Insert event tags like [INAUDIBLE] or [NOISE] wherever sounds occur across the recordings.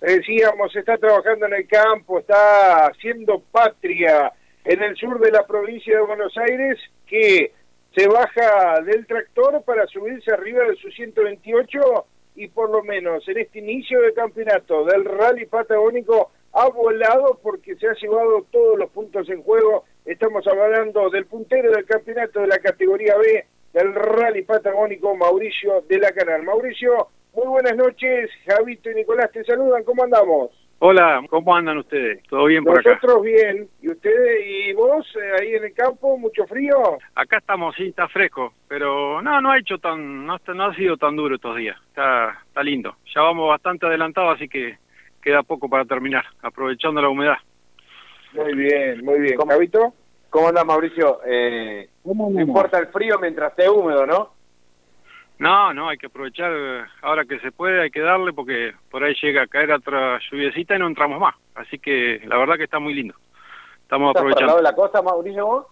Decíamos, está trabajando en el campo, está haciendo patria en el sur de la provincia de Buenos Aires, que se baja del tractor para subirse arriba de su 128 y por lo menos en este inicio de campeonato del rally patagónico ha volado porque se ha llevado todos los puntos en juego. Estamos hablando del puntero del campeonato de la categoría B del rally patagónico Mauricio de la Canal. Mauricio, muy buenas noches, Javito y Nicolás te saludan, ¿cómo andamos? Hola, ¿cómo andan ustedes? ¿Todo bien por acá? Nosotros bien, ¿y ustedes y vos eh, ahí en el campo, mucho frío? Acá estamos, sí, está fresco, pero no, no ha hecho tan, no, no ha sido tan duro estos días, está, está lindo. Ya vamos bastante adelantados, así que queda poco para terminar, aprovechando la humedad. Muy bien, muy bien. ¿Cómo, Javito? ¿Cómo anda Mauricio? Eh, no importa el frío mientras esté húmedo, ¿no? No, no, hay que aprovechar ahora que se puede, hay que darle porque por ahí llega a caer otra lluviecita y no entramos más. Así que la verdad que está muy lindo. Estamos aprovechando. ¿Para el lado de la costa, Mauricio, vos?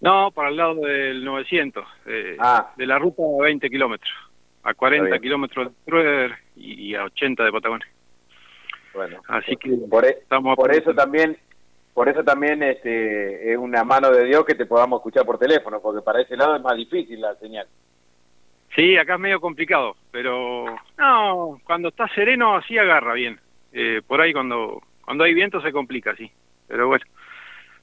No, para el lado del 900, eh, ah. de la ruta a 20 kilómetros, a 40 kilómetros de Trueder y a 80 de Patagonia. Bueno, así que por, e- estamos por eso también por eso también este, es una mano de Dios que te podamos escuchar por teléfono, porque para ese lado es más difícil la señal. Sí, acá es medio complicado, pero no, cuando está sereno así agarra bien. Eh, por ahí cuando cuando hay viento se complica, sí. Pero bueno,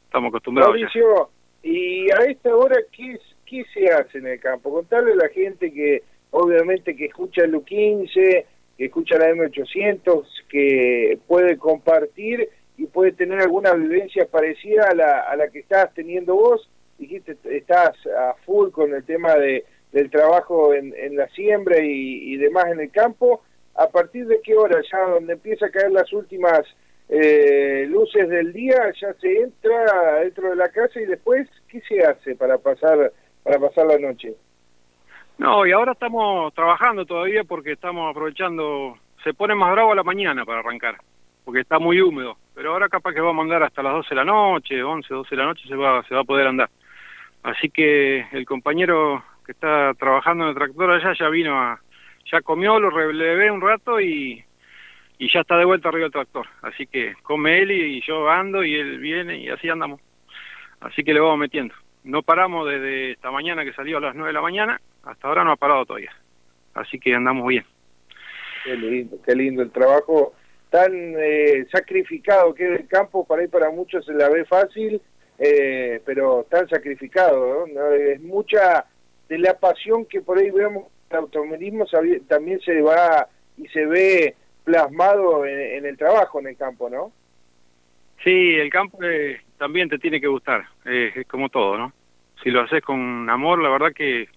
estamos acostumbrados. Mauricio, ¿y a esta hora qué, qué se hace en el campo? Contarle a la gente que obviamente que escucha el U15, que escucha la M800, que puede compartir y puede tener alguna vivencia parecida a la, a la que estás teniendo vos. Dijiste, estás a full con el tema de del trabajo en, en la siembra y, demás en el campo, ¿a partir de qué hora ya donde empieza a caer las últimas eh, luces del día ya se entra dentro de la casa y después qué se hace para pasar para pasar la noche? No, y ahora estamos trabajando todavía porque estamos aprovechando, se pone más bravo a la mañana para arrancar, porque está muy húmedo, pero ahora capaz que vamos a andar hasta las 12 de la noche, 11, 12 de la noche se va, se va a poder andar. Así que el compañero que está trabajando en el tractor allá ya vino a, ya comió, lo relevé un rato y, y ya está de vuelta arriba del tractor. Así que come él y, yo ando y él viene y así andamos. Así que le vamos metiendo. No paramos desde esta mañana que salió a las 9 de la mañana, hasta ahora no ha parado todavía. Así que andamos bien. Qué lindo, qué lindo el trabajo tan eh, sacrificado que es el campo, para ir para muchos se la ve fácil, eh, pero tan sacrificado. Es mucha de la pasión que por ahí vemos el automovilismo también se va y se ve plasmado en, el trabajo en el campo, ¿no? Sí, el campo eh, también te tiene que gustar, eh, es como todo, ¿no? Si lo haces con amor, la verdad que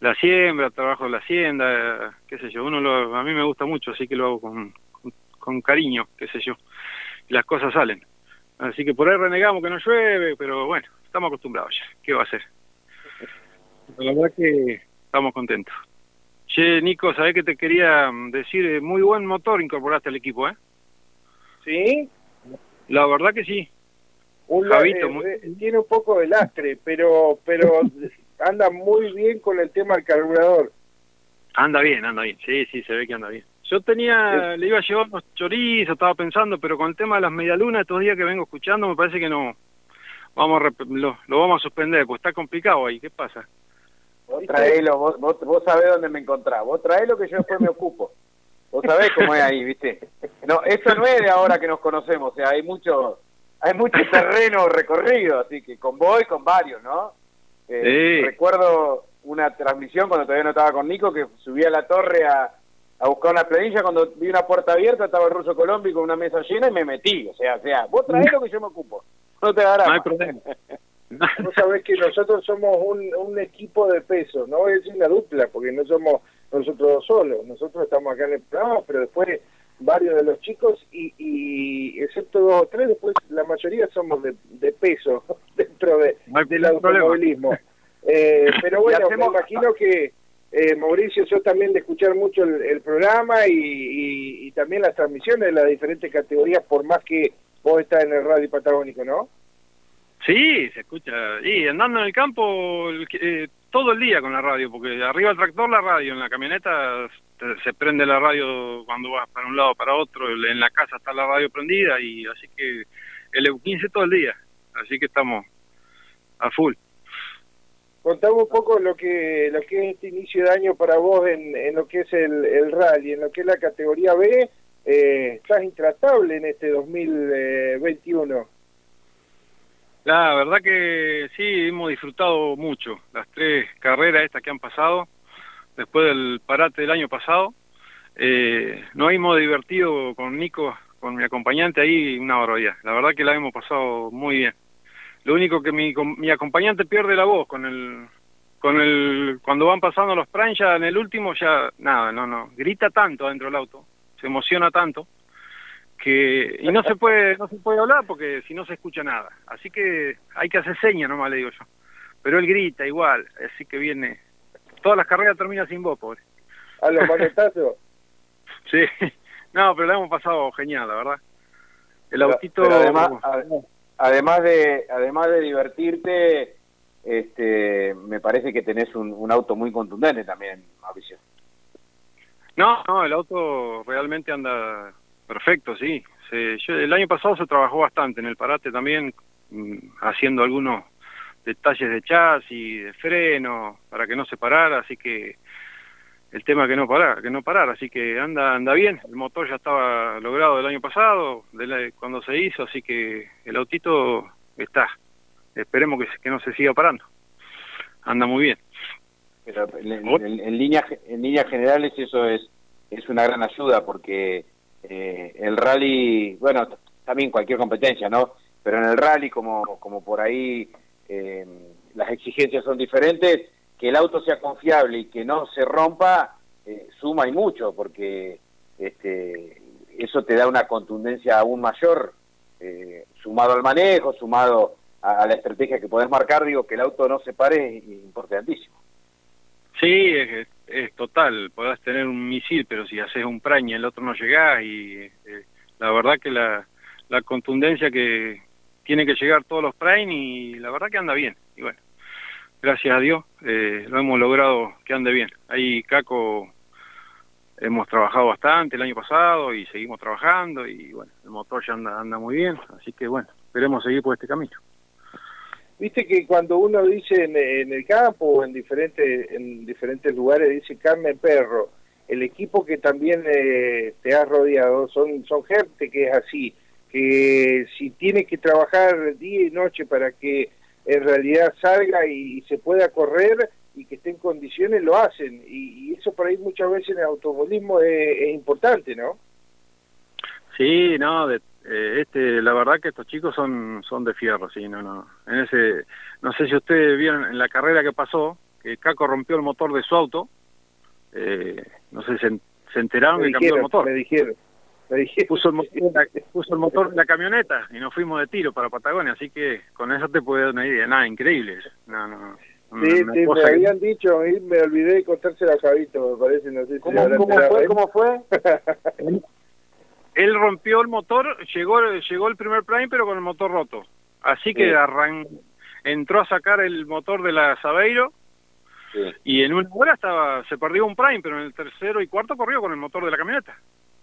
la siembra, trabajo de la hacienda, qué sé yo, uno lo, a mí me gusta mucho, así que lo hago con, con, cariño, qué sé yo, y las cosas salen. Así que por ahí renegamos que no llueve, pero bueno, estamos acostumbrados ya, ¿qué va a hacer? La verdad que estamos contentos. Che, Nico, ¿sabés que te quería decir? Eh, muy buen motor incorporaste al equipo, ¿eh? ¿Sí? La verdad que sí. Un Javito, eh, Tiene un poco de lastre, pero pero [LAUGHS] anda muy bien con el tema del carburador. Anda bien, anda bien. Sí, sí, se ve que anda bien. Yo tenía, le iba a llevar unos chorizos, estaba pensando, pero con el tema de las medialunas estos días que vengo escuchando, me parece que no. Vamos lo, lo vamos a suspender, pues está complicado ahí. ¿Qué pasa? Vos traelo, vos, vos, sabés dónde me encontrás. Vos traelo que yo después me ocupo. Vos sabés cómo es ahí, ¿viste? No, esto no es de ahora que nos conocemos, o sea, hay mucho hay mucho terreno recorrido, así que con vos y con varios, ¿no? Eh, recuerdo una transmisión cuando todavía no estaba con Nico, que subí a la torre a, a buscar una planilla, cuando vi una puerta abierta estaba el ruso Colombia con una mesa llena y me metí, o sea, o sea, vos traelo que yo me ocupo. No te dará. No hay problema. [LAUGHS] [LAUGHS] Vos sabés que nosotros somos un, un equipo de peso, no voy a decir una dupla, porque no somos nosotros dos solos, nosotros estamos acá en el programa, pero después varios de los chicos y, y excepto dos o tres, después la mayoría somos de, de peso [LAUGHS] dentro de, del automovilismo. Eh, pero bueno, me imagino que eh, Mauricio, yo también de escuchar mucho el, programa y, y, y, también las transmisiones de las diferentes categorías, por más que vos estás en el radio patagónico, ¿no? Sí, se escucha. Y andando en el campo, eh, todo el día con la radio, porque arriba del tractor la radio, en la camioneta se prende la radio cuando vas para un lado para otro, en la casa está la radio prendida y así que el EU15 todo el día, así que estamos a full. Contame un poco lo que lo que es este inicio de año para vos en, en lo que es el, el rally, en lo que es la categoría B, eh, estás intratable en este 2021. La verdad que sí, hemos disfrutado mucho las tres carreras estas que han pasado después del parate del año pasado. Eh, nos hemos divertido con Nico, con mi acompañante ahí, una barbaridad. La verdad que la hemos pasado muy bien. Lo único que mi, mi acompañante pierde la voz con el con el cuando van pasando los prime en el último ya nada, no, no, grita tanto dentro del auto, se emociona tanto que y no se puede no se puede hablar porque si no se escucha nada. Así que hay que hacer señas nomás le digo yo. Pero él grita igual, así que viene todas las carreras termina sin voz, pobre. ¿A los manetazos? [LAUGHS] sí, no, pero la hemos pasado genial, la verdad. El autito... además, además, de, además de divertirte, este, me parece que tenés un, auto muy contundente también, Mauricio. No, no, el auto realmente anda perfecto, sí. Se, el año pasado se trabajó bastante en el parate también, mm, haciendo algunos detalles de chasis, de freno, para que no se parara, así que el tema que no parara, que no parara, así que anda anda bien, el motor ya estaba logrado el año pasado, de cuando se hizo, así que el autito está, esperemos que, que no se siga parando, anda muy bien. Pero en, en, líneas en líneas generales eso es es una gran ayuda porque eh, el rally, bueno, también cualquier competencia, ¿no? Pero en el rally como como por ahí eh, las exigencias son diferentes, que el auto sea confiable y que no se rompa, eh, suma y mucho, porque este, eso te da una contundencia aún mayor, eh, sumado al manejo, sumado a, la estrategia que podés marcar, digo, que el auto no se pare es importantísimo. Sí, es, es total, podés tener un misil, pero si haces un praña el otro no llegás y eh, la verdad que la, la contundencia que, tiene que llegar todos los Prime y la verdad que anda bien. Y bueno, gracias a Dios eh, lo hemos logrado que ande bien. Ahí Caco hemos trabajado bastante el año pasado y seguimos trabajando y bueno, el motor ya anda, anda muy bien, así que bueno, esperemos seguir por este camino. Viste que cuando uno dice en, el campo o en diferentes, en diferentes lugares, dice Carmen Perro, el equipo que también eh, te ha rodeado son, son gente que es así, que si tiene que trabajar día y noche para que en realidad salga y, se pueda correr y que esté en condiciones, lo hacen. Y, eso por ahí muchas veces en el automovilismo es, importante, ¿no? Sí, no, de, eh, este, la verdad que estos chicos son son de fierro, sí, no, no. En ese, no sé si ustedes vieron en la carrera que pasó, que Caco rompió el motor de su auto, eh, no sé, se, se enteraron que cambió el motor. Me dijeron puso el, motor, [LAUGHS] puso el motor de la camioneta y nos fuimos de tiro para Patagonia, así que con eso te puedo dar una idea. Nada, increíble. No, no, sí, me habían dicho, y me olvidé de contárselo a Javito, me parece, no sé ¿Cómo, ¿cómo fue? ¿Cómo [LAUGHS] fue? Él rompió el motor, llegó llegó el primer Prime, pero con el motor roto. Así que arran entró a sacar el motor de la Sabeiro y en una hora estaba se perdió un Prime, pero en el tercero y cuarto corrió con el motor de la camioneta.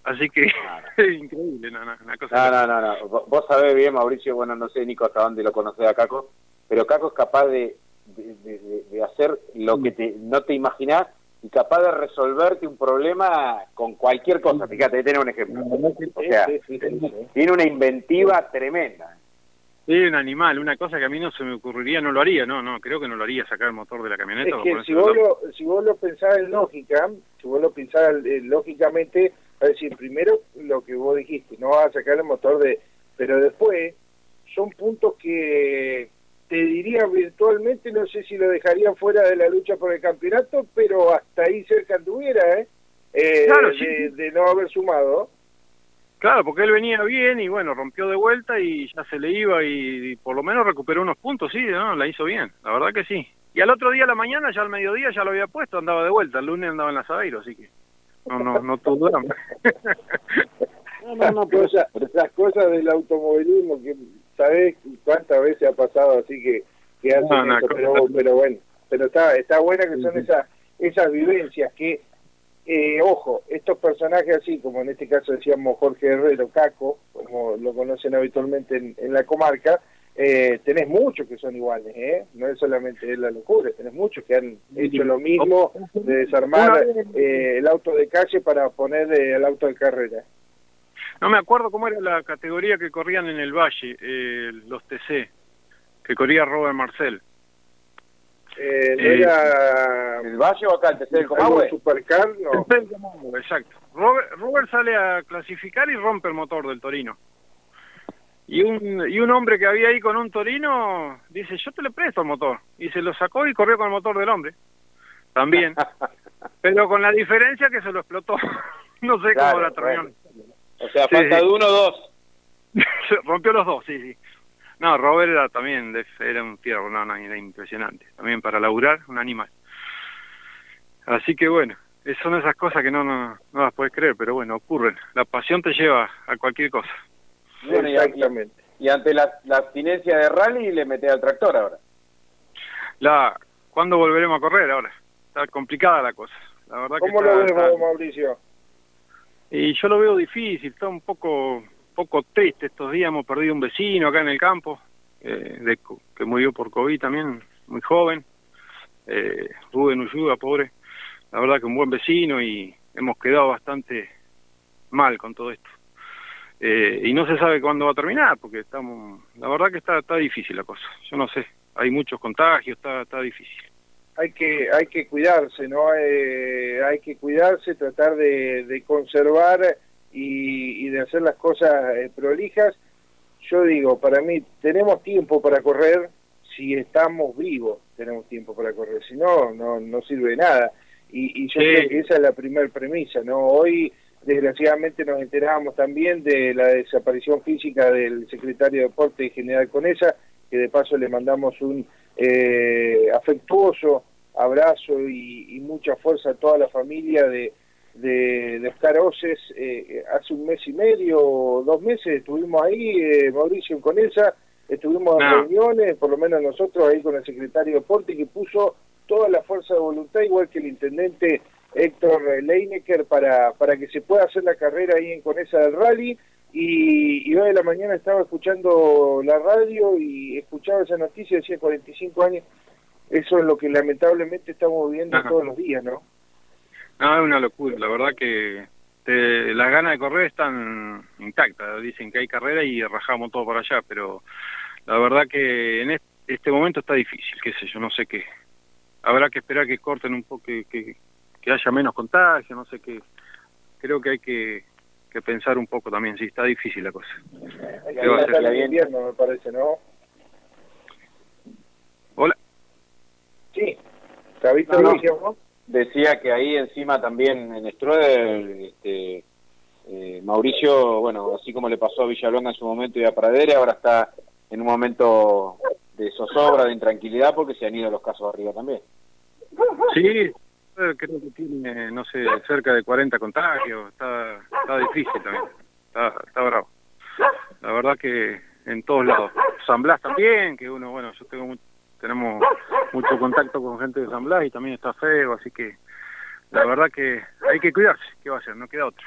Así que [LAUGHS] increíble, no, no, una cosa. No, no, no, Vos sabés bien, Mauricio, bueno, no sé, Nico, hasta dónde lo conocés a Caco, pero Caco es capaz de, de, hacer lo que te, no te imaginás y capaz de resolverte un problema con cualquier cosa. Fíjate, tener un ejemplo. O sea, tiene una inventiva tremenda. Sí, un animal, una cosa que a mí no se me ocurriría, no lo haría, no, no, creo que no lo haría sacar el motor de la camioneta. Es que si vos, lo, si vos lo pensás en lógica, si vos lo pensás eh, lógicamente, es decir, primero lo que vos dijiste, no vas a sacar el motor de... Pero después son puntos que te diría virtualmente, no sé si lo dejarían fuera de la lucha por el campeonato, pero hasta ahí cerca anduviera, ¿eh? eh claro, de, no haber sumado. Claro, porque él venía bien y bueno, rompió de vuelta y ya se le iba y, por lo menos recuperó unos puntos, sí, ¿no? La hizo bien, la verdad que sí. Y al otro día a la mañana, ya al mediodía, ya lo había puesto, andaba de vuelta, el lunes andaba en la Sabeiro, así que... No, no, no todo [LAUGHS] No, no, no, pero las cosas del automovilismo que sabes cuántas veces ha pasado así que, que hacen pero, pero bueno, pero está está buena que son esas esas vivencias que eh, ojo, estos personajes así, como en este caso decíamos Jorge Herrero, Caco, como lo conocen habitualmente en, la comarca, eh, tenés muchos que son iguales, ¿eh? no es solamente la locura, tenés muchos que han hecho lo mismo de desarmar eh, el auto de calle para poner el auto de carrera. No me acuerdo cómo era la categoría que corrían en el Valle, los TC, que corría Robert Marcel. Eh, ¿No era el Valle o acá, el tercer Comahue? Supercar, no. exacto. Robert, sale a clasificar y rompe el motor del Torino. Y un, y un hombre que había ahí con un Torino dice, yo te le presto el motor. Y se lo sacó y corrió con el motor del hombre. También. [LAUGHS] Pero con la diferencia que se lo explotó. [LAUGHS] no sé cómo la terminó. O sea, falta de uno o dos. [LAUGHS] rompió los dos, sí, sí. No, Robert era también, era un tierno, no, no, era impresionante. También para laburar, un animal. Así que bueno, son esas cosas que no, no, no las puedes creer, pero bueno, ocurren. La pasión te lleva a cualquier cosa. Bueno, Exactamente. Y, ante la, la, abstinencia de rally le metes al tractor ahora. La, ¿Cuándo volveremos a correr ahora? Está complicada la cosa. La verdad ¿Cómo lo ves, Mauricio? Y yo lo veo difícil, está un poco poco triste estos días, hemos perdido un vecino acá en el campo, eh, de, que murió por COVID también, muy joven, eh, Rubén Ulluda, pobre, la verdad que un buen vecino y hemos quedado bastante mal con todo esto. Eh, y no se sabe cuándo va a terminar, porque estamos, la verdad que está, está difícil la cosa, yo no sé, hay muchos contagios, está, está difícil. Hay que, hay que cuidarse, ¿no? Eh, hay que cuidarse, tratar de, de conservar y, de hacer las cosas eh, prolijas, yo digo, para mí tenemos tiempo para correr si estamos vivos, tenemos tiempo para correr, si no, no, no sirve de nada. Y, yo creo que esa es la primera premisa, ¿no? Hoy, desgraciadamente, nos enterábamos también de la desaparición física del secretario de Deporte General Conesa, que de paso le mandamos un eh, afectuoso abrazo y, y mucha fuerza a toda la familia de, de, de Oscar Oces eh, hace un mes y medio dos meses estuvimos ahí, eh, Mauricio con esa, estuvimos en reuniones, por lo menos nosotros ahí con el secretario de Deporte que puso toda la fuerza de voluntad, igual que el intendente Héctor Leinecker, para, para que se pueda hacer la carrera ahí en Conesa del Rally. Y, y hoy de la mañana estaba escuchando la radio y escuchaba esa noticia, decía 45 años. Eso es lo que lamentablemente estamos viviendo todos los días, ¿no? No, es una locura. La verdad que las ganas de correr están intactas. Dicen que hay carrera y rajamos todo para allá, pero la verdad que en este, momento está difícil, qué sé yo, no sé qué. Habrá que esperar que corten un poco, que, que, haya menos contagio, no sé qué. Creo que hay que, que pensar un poco también, sí, está difícil la cosa. Hay que va a ser? el invierno, me parece, ¿no? Hola. Sí, ¿te visto no, no decía que ahí encima también en Stroeder, este, eh, Mauricio, bueno, así como le pasó a Villalonga en su momento y a Pradera, ahora está en un momento de zozobra, de intranquilidad, porque se han ido los casos arriba también. Sí, creo que tiene, no sé, cerca de 40 contagios, está, está difícil también, está, está bravo. La verdad que en todos lados. San Blas también, que uno, bueno, yo tengo tenemos mucho contacto con gente de San Blas y también está feo, así que la verdad que hay que cuidarse, ¿qué va a hacer? No queda otra.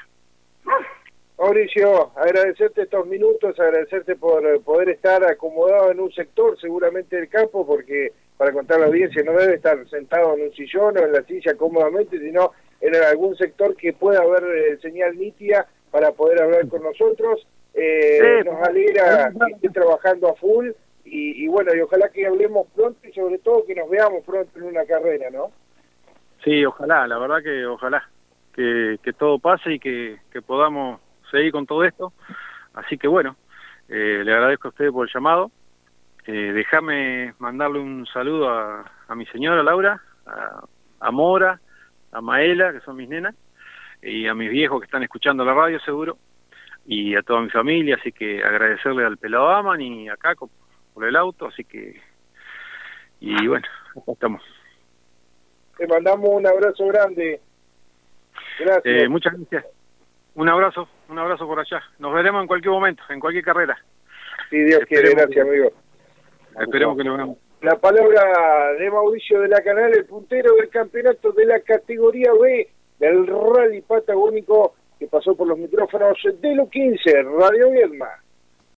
Mauricio, agradecerte estos minutos, agradecerte por poder estar acomodado en un sector seguramente del campo, porque para contar la audiencia no debe estar sentado en un sillón o en la silla cómodamente, sino en algún sector que pueda haber eh, señal nítida para poder hablar con nosotros. Eh, nos alegra que esté trabajando a full y, bueno, y ojalá que hablemos pronto y sobre todo que nos veamos pronto en una carrera, ¿no? Sí, ojalá, la verdad que ojalá, que, que todo pase y que, que podamos seguir con todo esto. Así que bueno, eh, le agradezco a usted por el llamado. Eh, déjame mandarle un saludo a, a mi señora Laura, a, a, Mora, a Maela, que son mis nenas, y a mis viejos que están escuchando la radio seguro, y a toda mi familia, así que agradecerle al pelado Aman y a Caco por el auto, así que, y bueno, acá estamos. Te mandamos un abrazo grande. Gracias. Eh, muchas gracias. Un abrazo, un abrazo por allá. Nos veremos en cualquier momento, en cualquier carrera. Si Dios quiere, gracias, amigo. Esperemos que lo veamos. la palabra de Mauricio de la Canal, el puntero del campeonato de la categoría B del Rally Patagónico que pasó por los micrófonos de lo 15, Radio Viedma.